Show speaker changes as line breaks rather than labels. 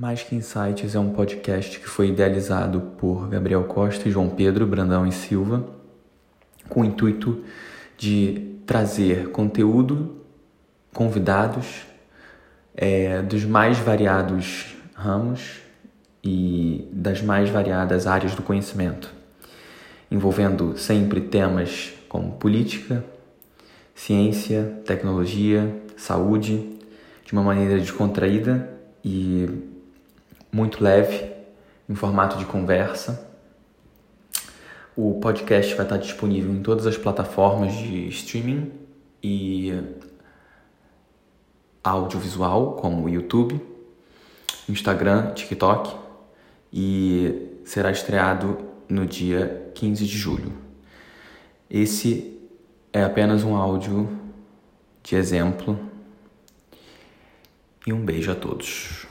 Mais que Insights é um podcast que foi idealizado por Gabriel Costa e João Pedro Brandão e Silva, com o intuito de trazer conteúdo, convidados é, dos mais variados ramos e das mais variadas áreas do conhecimento, envolvendo sempre temas como política, ciência, tecnologia, saúde, de uma maneira descontraída e muito leve, em formato de conversa. O podcast vai estar disponível em todas as plataformas de streaming e audiovisual, como o YouTube, Instagram, TikTok, e será estreado no dia 15 de julho. Esse é apenas um áudio de exemplo e um beijo a todos.